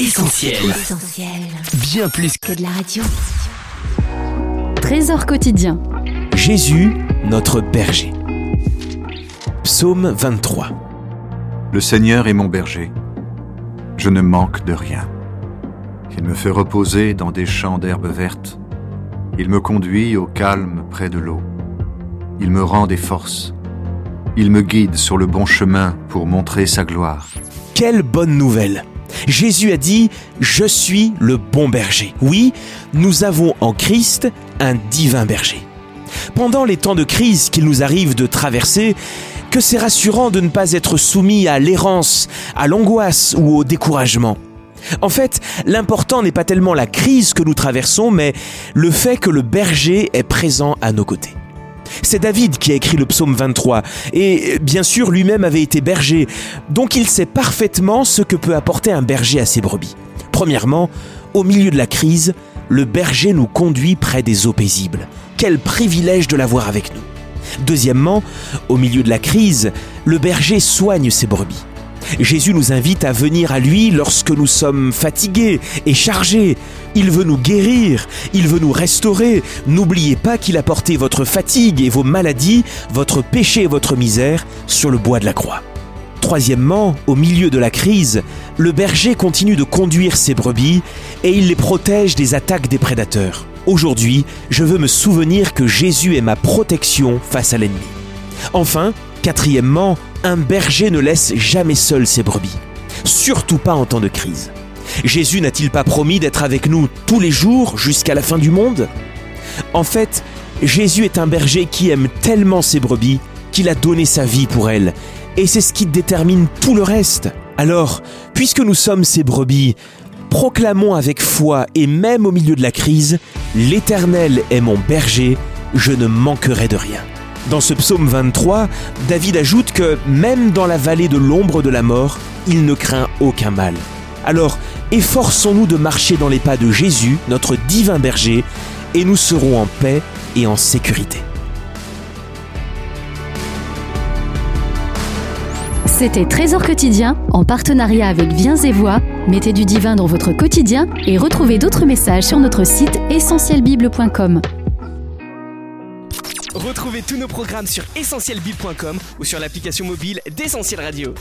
Essentiel. Bien plus que de la radio. Trésor quotidien. Jésus, notre berger. Psaume 23. Le Seigneur est mon berger. Je ne manque de rien. Il me fait reposer dans des champs d'herbes vertes. Il me conduit au calme près de l'eau. Il me rend des forces. Il me guide sur le bon chemin pour montrer sa gloire. Quelle bonne nouvelle Jésus a dit, Je suis le bon berger. Oui, nous avons en Christ un divin berger. Pendant les temps de crise qu'il nous arrive de traverser, que c'est rassurant de ne pas être soumis à l'errance, à l'angoisse ou au découragement. En fait, l'important n'est pas tellement la crise que nous traversons, mais le fait que le berger est présent à nos côtés. C'est David qui a écrit le psaume 23, et bien sûr lui-même avait été berger, donc il sait parfaitement ce que peut apporter un berger à ses brebis. Premièrement, au milieu de la crise, le berger nous conduit près des eaux paisibles. Quel privilège de l'avoir avec nous. Deuxièmement, au milieu de la crise, le berger soigne ses brebis. Jésus nous invite à venir à lui lorsque nous sommes fatigués et chargés. Il veut nous guérir, il veut nous restaurer. N'oubliez pas qu'il a porté votre fatigue et vos maladies, votre péché et votre misère sur le bois de la croix. Troisièmement, au milieu de la crise, le berger continue de conduire ses brebis et il les protège des attaques des prédateurs. Aujourd'hui, je veux me souvenir que Jésus est ma protection face à l'ennemi. Enfin, quatrièmement, un berger ne laisse jamais seul ses brebis, surtout pas en temps de crise. Jésus n'a-t-il pas promis d'être avec nous tous les jours jusqu'à la fin du monde? En fait, Jésus est un berger qui aime tellement ses brebis qu'il a donné sa vie pour elles, et c'est ce qui détermine tout le reste. Alors, puisque nous sommes ses brebis, proclamons avec foi et même au milieu de la crise, L'Éternel est mon berger, je ne manquerai de rien. Dans ce psaume 23, David ajoute que même dans la vallée de l'ombre de la mort, il ne craint aucun mal. Alors, efforçons-nous de marcher dans les pas de Jésus, notre divin berger, et nous serons en paix et en sécurité. C'était Trésor quotidien en partenariat avec Viens et Voix. Mettez du divin dans votre quotidien et retrouvez d'autres messages sur notre site essentielbible.com. Retrouvez tous nos programmes sur essentielbible.com ou sur l'application mobile d'Essentiel Radio.